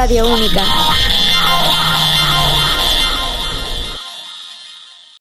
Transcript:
Radio Única.